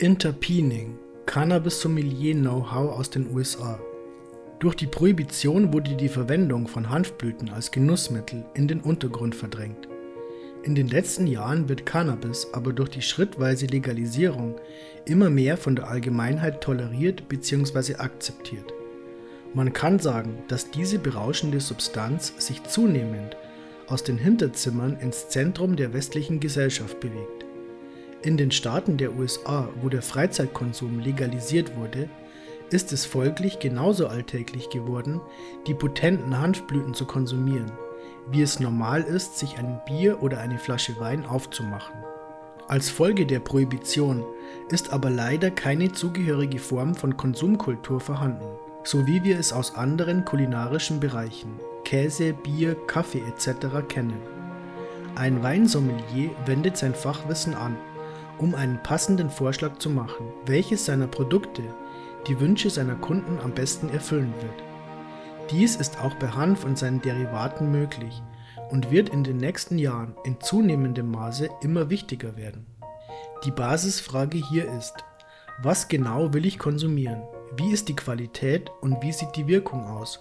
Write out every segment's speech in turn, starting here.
Interpening, Cannabis-Sommelier-Know-how aus den USA. Durch die Prohibition wurde die Verwendung von Hanfblüten als Genussmittel in den Untergrund verdrängt. In den letzten Jahren wird Cannabis aber durch die schrittweise Legalisierung immer mehr von der Allgemeinheit toleriert bzw. akzeptiert. Man kann sagen, dass diese berauschende Substanz sich zunehmend aus den Hinterzimmern ins Zentrum der westlichen Gesellschaft bewegt. In den Staaten der USA, wo der Freizeitkonsum legalisiert wurde, ist es folglich genauso alltäglich geworden, die potenten Hanfblüten zu konsumieren, wie es normal ist, sich ein Bier oder eine Flasche Wein aufzumachen. Als Folge der Prohibition ist aber leider keine zugehörige Form von Konsumkultur vorhanden, so wie wir es aus anderen kulinarischen Bereichen Käse, Bier, Kaffee etc. kennen. Ein Weinsommelier wendet sein Fachwissen an um einen passenden Vorschlag zu machen, welches seiner Produkte die Wünsche seiner Kunden am besten erfüllen wird. Dies ist auch bei Hanf und seinen Derivaten möglich und wird in den nächsten Jahren in zunehmendem Maße immer wichtiger werden. Die Basisfrage hier ist, was genau will ich konsumieren? Wie ist die Qualität und wie sieht die Wirkung aus?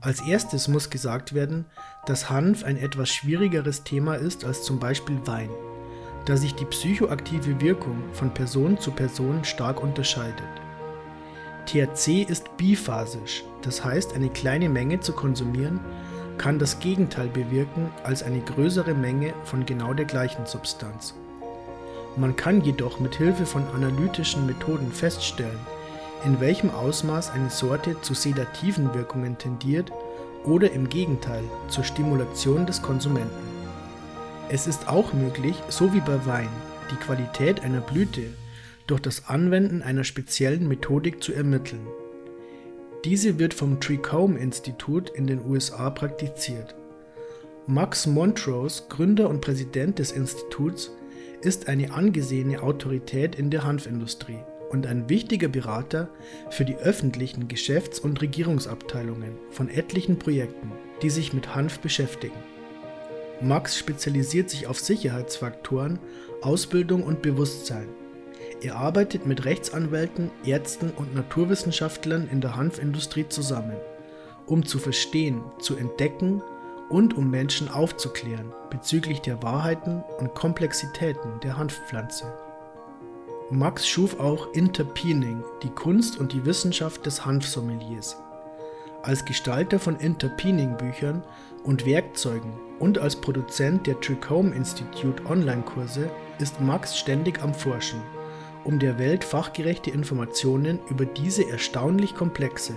Als erstes muss gesagt werden, dass Hanf ein etwas schwierigeres Thema ist als zum Beispiel Wein da sich die psychoaktive Wirkung von Person zu Person stark unterscheidet. THC ist biphasisch, das heißt eine kleine Menge zu konsumieren kann das Gegenteil bewirken als eine größere Menge von genau der gleichen Substanz. Man kann jedoch mit Hilfe von analytischen Methoden feststellen, in welchem Ausmaß eine Sorte zu sedativen Wirkungen tendiert oder im Gegenteil zur Stimulation des Konsumenten. Es ist auch möglich, so wie bei Wein, die Qualität einer Blüte durch das Anwenden einer speziellen Methodik zu ermitteln. Diese wird vom Trichome Institut in den USA praktiziert. Max Montrose, Gründer und Präsident des Instituts, ist eine angesehene Autorität in der Hanfindustrie und ein wichtiger Berater für die öffentlichen Geschäfts- und Regierungsabteilungen von etlichen Projekten, die sich mit Hanf beschäftigen. Max spezialisiert sich auf Sicherheitsfaktoren, Ausbildung und Bewusstsein. Er arbeitet mit Rechtsanwälten, Ärzten und Naturwissenschaftlern in der Hanfindustrie zusammen, um zu verstehen, zu entdecken und um Menschen aufzuklären bezüglich der Wahrheiten und Komplexitäten der Hanfpflanze. Max schuf auch Interpening, die Kunst und die Wissenschaft des Hanfsommeliers. Als Gestalter von Interpening-Büchern und Werkzeugen und als Produzent der Trichome Institute Online-Kurse ist Max ständig am Forschen, um der Welt fachgerechte Informationen über diese erstaunlich komplexe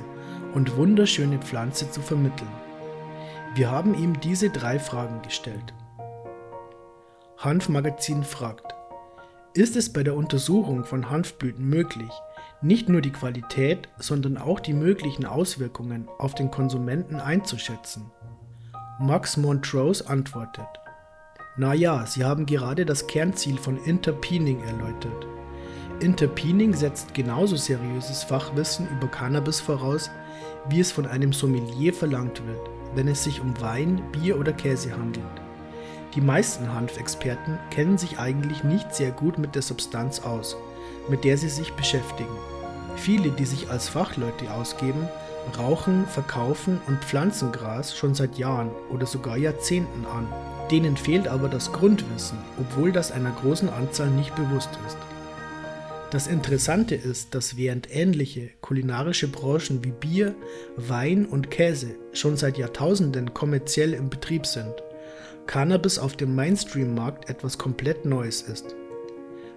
und wunderschöne Pflanze zu vermitteln. Wir haben ihm diese drei Fragen gestellt. Hanfmagazin fragt, ist es bei der Untersuchung von Hanfblüten möglich, nicht nur die Qualität, sondern auch die möglichen Auswirkungen auf den Konsumenten einzuschätzen? Max Montrose antwortet: Na ja, Sie haben gerade das Kernziel von Interpening erläutert. Interpening setzt genauso seriöses Fachwissen über Cannabis voraus, wie es von einem Sommelier verlangt wird, wenn es sich um Wein, Bier oder Käse handelt. Die meisten Hanfexperten kennen sich eigentlich nicht sehr gut mit der Substanz aus, mit der sie sich beschäftigen. Viele, die sich als Fachleute ausgeben, rauchen, verkaufen und pflanzen Gras schon seit Jahren oder sogar Jahrzehnten an. Denen fehlt aber das Grundwissen, obwohl das einer großen Anzahl nicht bewusst ist. Das Interessante ist, dass während ähnliche kulinarische Branchen wie Bier, Wein und Käse schon seit Jahrtausenden kommerziell im Betrieb sind, Cannabis auf dem Mainstream-Markt etwas komplett Neues ist.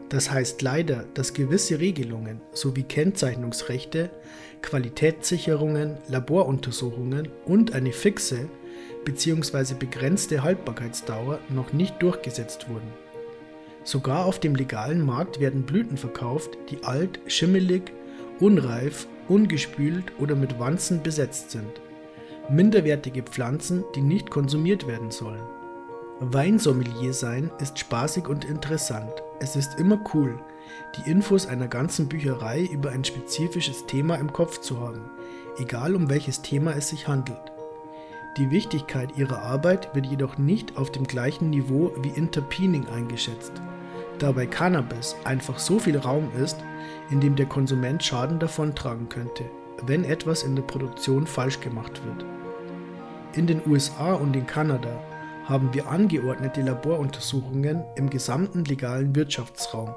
Das heißt leider, dass gewisse Regelungen sowie Kennzeichnungsrechte, Qualitätssicherungen, Laboruntersuchungen und eine fixe bzw. begrenzte Haltbarkeitsdauer noch nicht durchgesetzt wurden. Sogar auf dem legalen Markt werden Blüten verkauft, die alt, schimmelig, unreif, ungespült oder mit Wanzen besetzt sind. Minderwertige Pflanzen, die nicht konsumiert werden sollen. Weinsommelier sein ist spaßig und interessant. Es ist immer cool, die Infos einer ganzen Bücherei über ein spezifisches Thema im Kopf zu haben, egal um welches Thema es sich handelt. Die Wichtigkeit ihrer Arbeit wird jedoch nicht auf dem gleichen Niveau wie Interpening eingeschätzt. da bei Cannabis einfach so viel Raum ist, in dem der Konsument Schaden davontragen könnte, wenn etwas in der Produktion falsch gemacht wird. In den USA und in Kanada haben wir angeordnete Laboruntersuchungen im gesamten legalen Wirtschaftsraum.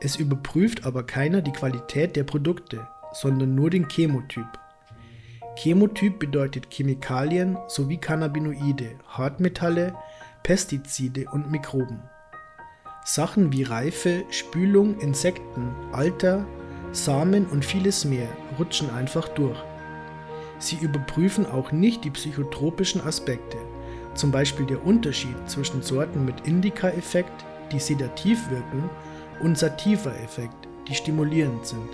Es überprüft aber keiner die Qualität der Produkte, sondern nur den Chemotyp. Chemotyp bedeutet Chemikalien sowie Cannabinoide, Hartmetalle, Pestizide und Mikroben. Sachen wie Reife, Spülung, Insekten, Alter, Samen und vieles mehr rutschen einfach durch. Sie überprüfen auch nicht die psychotropischen Aspekte, zum Beispiel der Unterschied zwischen Sorten mit Indika-Effekt, die sedativ wirken, und Sativa-Effekt, die stimulierend sind.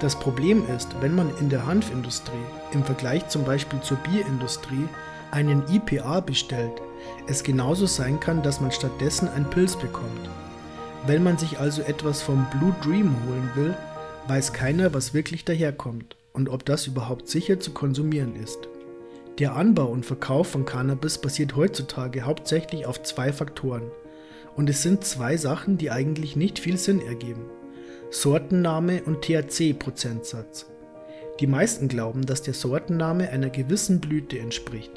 Das Problem ist, wenn man in der Hanfindustrie im Vergleich zum Beispiel zur Bierindustrie einen IPA bestellt, es genauso sein kann, dass man stattdessen ein Pilz bekommt. Wenn man sich also etwas vom Blue Dream holen will, weiß keiner, was wirklich daherkommt und ob das überhaupt sicher zu konsumieren ist. Der Anbau und Verkauf von Cannabis basiert heutzutage hauptsächlich auf zwei Faktoren. Und es sind zwei Sachen, die eigentlich nicht viel Sinn ergeben. Sortenname und THC-Prozentsatz. Die meisten glauben, dass der Sortenname einer gewissen Blüte entspricht,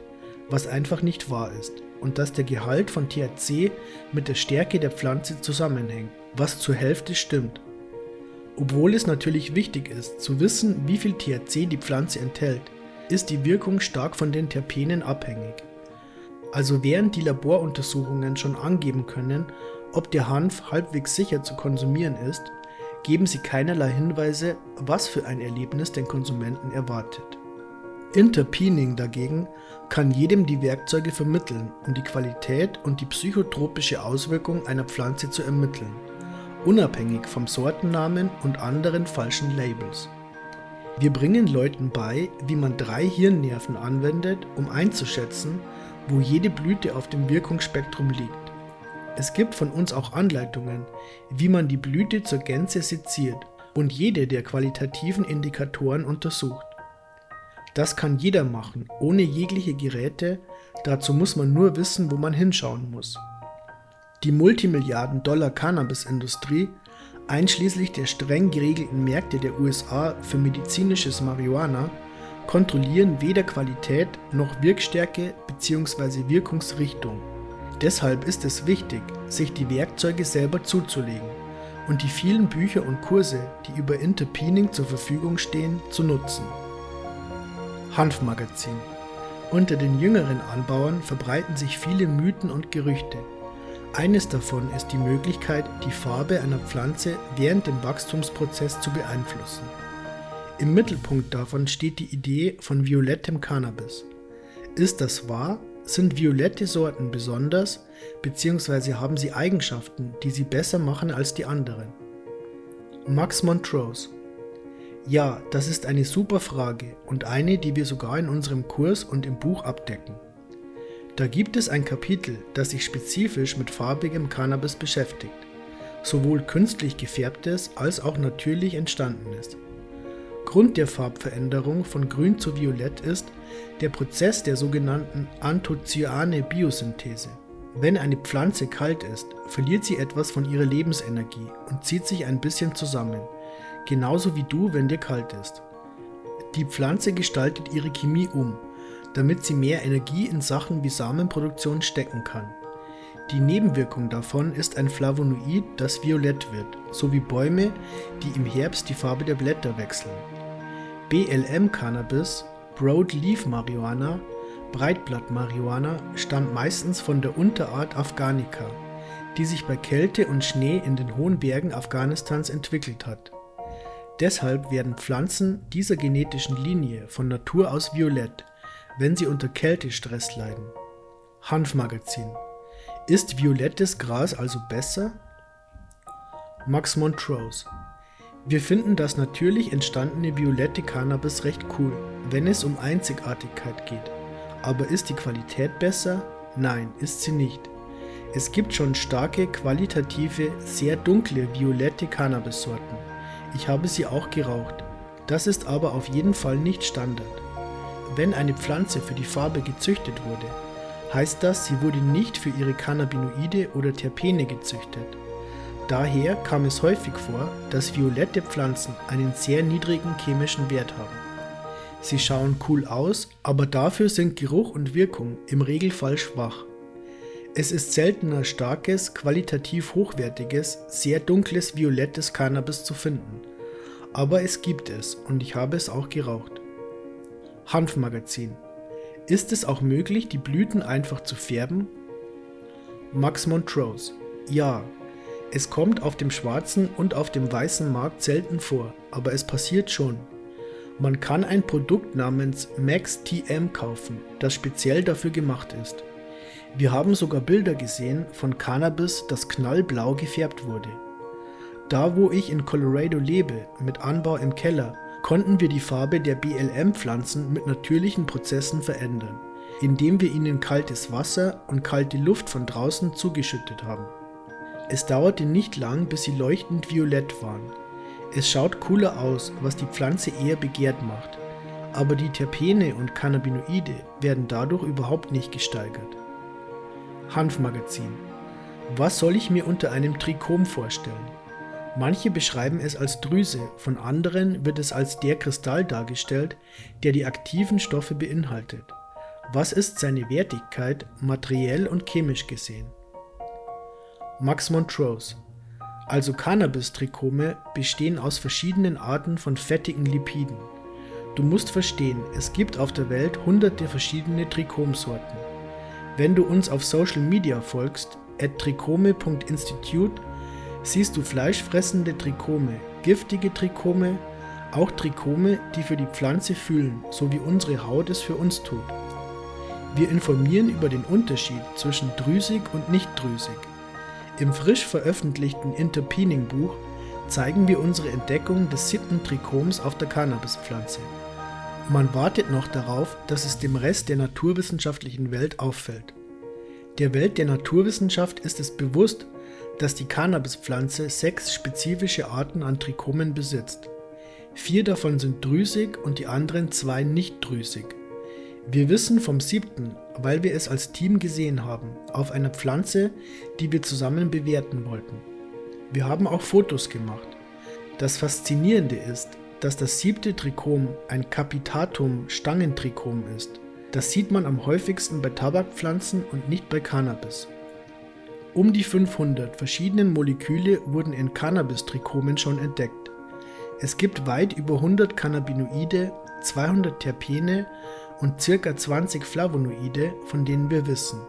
was einfach nicht wahr ist, und dass der Gehalt von THC mit der Stärke der Pflanze zusammenhängt, was zur Hälfte stimmt. Obwohl es natürlich wichtig ist, zu wissen, wie viel THC die Pflanze enthält, ist die Wirkung stark von den Terpenen abhängig. Also während die Laboruntersuchungen schon angeben können, ob der Hanf halbwegs sicher zu konsumieren ist, geben sie keinerlei Hinweise, was für ein Erlebnis den Konsumenten erwartet. Interpening dagegen kann jedem die Werkzeuge vermitteln, um die Qualität und die psychotropische Auswirkung einer Pflanze zu ermitteln, unabhängig vom Sortennamen und anderen falschen Labels. Wir bringen Leuten bei, wie man drei Hirnnerven anwendet, um einzuschätzen, wo jede Blüte auf dem Wirkungsspektrum liegt. Es gibt von uns auch Anleitungen, wie man die Blüte zur Gänze seziert und jede der qualitativen Indikatoren untersucht. Das kann jeder machen, ohne jegliche Geräte, dazu muss man nur wissen, wo man hinschauen muss. Die Multimilliarden-Dollar-Cannabis-Industrie, einschließlich der streng geregelten Märkte der USA für medizinisches Marihuana, kontrollieren weder Qualität noch Wirkstärke bzw. Wirkungsrichtung. Deshalb ist es wichtig, sich die Werkzeuge selber zuzulegen und die vielen Bücher und Kurse, die über Interpening zur Verfügung stehen, zu nutzen. Hanfmagazin Unter den jüngeren Anbauern verbreiten sich viele Mythen und Gerüchte. Eines davon ist die Möglichkeit, die Farbe einer Pflanze während dem Wachstumsprozess zu beeinflussen. Im Mittelpunkt davon steht die Idee von violettem Cannabis. Ist das wahr sind violette Sorten besonders bzw. haben sie Eigenschaften, die sie besser machen als die anderen? Max Montrose Ja, das ist eine super Frage und eine, die wir sogar in unserem Kurs und im Buch abdecken. Da gibt es ein Kapitel, das sich spezifisch mit farbigem Cannabis beschäftigt, sowohl künstlich gefärbtes als auch natürlich entstandenes. Grund der Farbveränderung von grün zu violett ist der Prozess der sogenannten Anthocyane-Biosynthese. Wenn eine Pflanze kalt ist, verliert sie etwas von ihrer Lebensenergie und zieht sich ein bisschen zusammen, genauso wie du, wenn dir kalt ist. Die Pflanze gestaltet ihre Chemie um, damit sie mehr Energie in Sachen wie Samenproduktion stecken kann. Die Nebenwirkung davon ist ein Flavonoid, das violett wird, sowie Bäume, die im Herbst die Farbe der Blätter wechseln. BLM-Cannabis, Broadleaf-Marihuana, Breitblatt-Marihuana stammt meistens von der Unterart Afghanica, die sich bei Kälte und Schnee in den hohen Bergen Afghanistans entwickelt hat. Deshalb werden Pflanzen dieser genetischen Linie von Natur aus violett, wenn sie unter Kältestress leiden. Hanfmagazin. Ist violettes Gras also besser? Max Montrose wir finden das natürlich entstandene violette Cannabis recht cool, wenn es um Einzigartigkeit geht. Aber ist die Qualität besser? Nein, ist sie nicht. Es gibt schon starke, qualitative, sehr dunkle violette Cannabissorten. Ich habe sie auch geraucht. Das ist aber auf jeden Fall nicht Standard. Wenn eine Pflanze für die Farbe gezüchtet wurde, heißt das, sie wurde nicht für ihre Cannabinoide oder Terpene gezüchtet. Daher kam es häufig vor, dass violette Pflanzen einen sehr niedrigen chemischen Wert haben. Sie schauen cool aus, aber dafür sind Geruch und Wirkung im Regelfall schwach. Es ist seltener starkes, qualitativ hochwertiges, sehr dunkles violettes Cannabis zu finden. Aber es gibt es und ich habe es auch geraucht. Hanfmagazin. Ist es auch möglich, die Blüten einfach zu färben? Max Montrose. Ja, es kommt auf dem schwarzen und auf dem weißen Markt selten vor, aber es passiert schon. Man kann ein Produkt namens Max TM kaufen, das speziell dafür gemacht ist. Wir haben sogar Bilder gesehen von Cannabis, das knallblau gefärbt wurde. Da wo ich in Colorado lebe, mit Anbau im Keller, konnten wir die Farbe der BLM-Pflanzen mit natürlichen Prozessen verändern, indem wir ihnen kaltes Wasser und kalte Luft von draußen zugeschüttet haben. Es dauerte nicht lang, bis sie leuchtend violett waren. Es schaut cooler aus, was die Pflanze eher begehrt macht, aber die Terpene und Cannabinoide werden dadurch überhaupt nicht gesteigert. Hanfmagazin. Was soll ich mir unter einem Trichom vorstellen? Manche beschreiben es als Drüse, von anderen wird es als der Kristall dargestellt, der die aktiven Stoffe beinhaltet. Was ist seine Wertigkeit materiell und chemisch gesehen? Max Montrose also Cannabis-Trichome bestehen aus verschiedenen Arten von fettigen Lipiden. Du musst verstehen, es gibt auf der Welt hunderte verschiedene Trichomsorten. Wenn du uns auf Social Media folgst, at trichome.institute siehst du fleischfressende Trichome, giftige Trichome, auch Trichome, die für die Pflanze fühlen, so wie unsere Haut es für uns tut. Wir informieren über den Unterschied zwischen drüsig und nicht drüsig. Im frisch veröffentlichten Interpening-Buch zeigen wir unsere Entdeckung des siebten Trichoms auf der Cannabispflanze. Man wartet noch darauf, dass es dem Rest der naturwissenschaftlichen Welt auffällt. Der Welt der Naturwissenschaft ist es bewusst, dass die Cannabispflanze sechs spezifische Arten an Trichomen besitzt. Vier davon sind drüsig und die anderen zwei nicht drüsig. Wir wissen vom siebten, weil wir es als Team gesehen haben, auf einer Pflanze, die wir zusammen bewerten wollten. Wir haben auch Fotos gemacht. Das Faszinierende ist, dass das siebte Trichom ein Capitatum-Stangentrichom ist. Das sieht man am häufigsten bei Tabakpflanzen und nicht bei Cannabis. Um die 500 verschiedenen Moleküle wurden in Cannabis-Trichomen schon entdeckt. Es gibt weit über 100 Cannabinoide, 200 Terpene und ca. 20 Flavonoide, von denen wir wissen.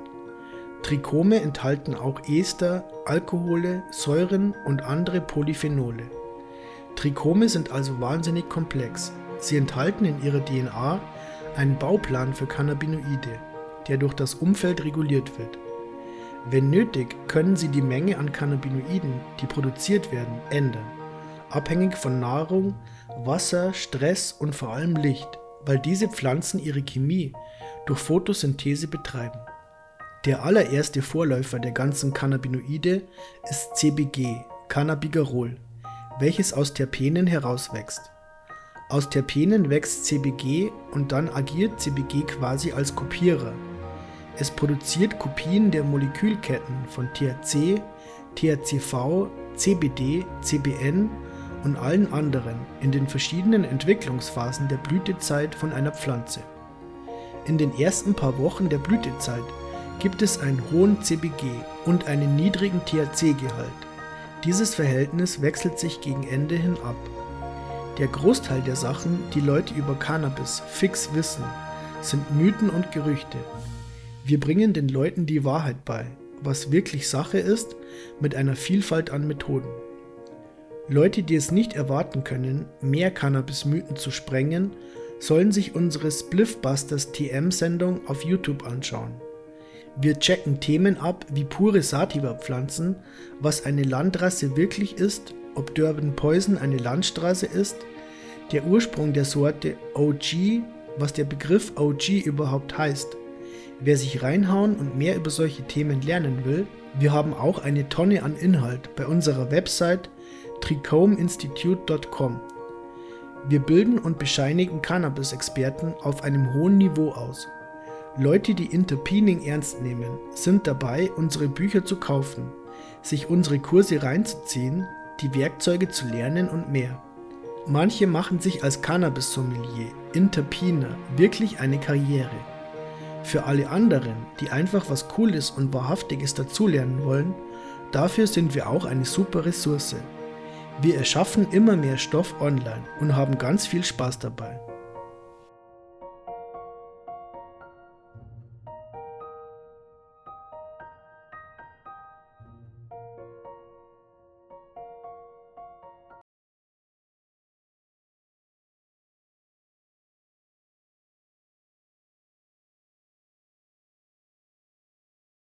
Trichome enthalten auch Ester, Alkohole, Säuren und andere Polyphenole. Trichome sind also wahnsinnig komplex. Sie enthalten in ihrer DNA einen Bauplan für Cannabinoide, der durch das Umfeld reguliert wird. Wenn nötig, können sie die Menge an Cannabinoiden, die produziert werden, ändern, abhängig von Nahrung, Wasser, Stress und vor allem Licht, weil diese Pflanzen ihre Chemie durch Photosynthese betreiben. Der allererste Vorläufer der ganzen Cannabinoide ist CBG, Cannabigerol, welches aus Terpenen herauswächst. Aus Terpenen wächst CBG und dann agiert CBG quasi als Kopierer es produziert Kopien der Molekülketten von THC, THCV, CBD, CBN und allen anderen in den verschiedenen Entwicklungsphasen der Blütezeit von einer Pflanze. In den ersten paar Wochen der Blütezeit gibt es einen hohen CBG und einen niedrigen THC-Gehalt. Dieses Verhältnis wechselt sich gegen Ende hin ab. Der Großteil der Sachen, die Leute über Cannabis fix wissen, sind Mythen und Gerüchte, wir bringen den Leuten die Wahrheit bei, was wirklich Sache ist, mit einer Vielfalt an Methoden. Leute, die es nicht erwarten können, mehr Cannabis-Mythen zu sprengen, sollen sich unsere Spliffbusters TM-Sendung auf YouTube anschauen. Wir checken Themen ab wie pure Sativa-Pflanzen, was eine Landrasse wirklich ist, ob Durban Poison eine Landstraße ist, der Ursprung der Sorte OG, was der Begriff OG überhaupt heißt, Wer sich reinhauen und mehr über solche Themen lernen will, wir haben auch eine Tonne an Inhalt bei unserer Website trichominstitute.com. Wir bilden und bescheinigen Cannabis-Experten auf einem hohen Niveau aus. Leute, die Interpening ernst nehmen, sind dabei, unsere Bücher zu kaufen, sich unsere Kurse reinzuziehen, die Werkzeuge zu lernen und mehr. Manche machen sich als Cannabis-Sommelier, Interpiner wirklich eine Karriere. Für alle anderen, die einfach was Cooles und Wahrhaftiges dazulernen wollen, dafür sind wir auch eine super Ressource. Wir erschaffen immer mehr Stoff online und haben ganz viel Spaß dabei.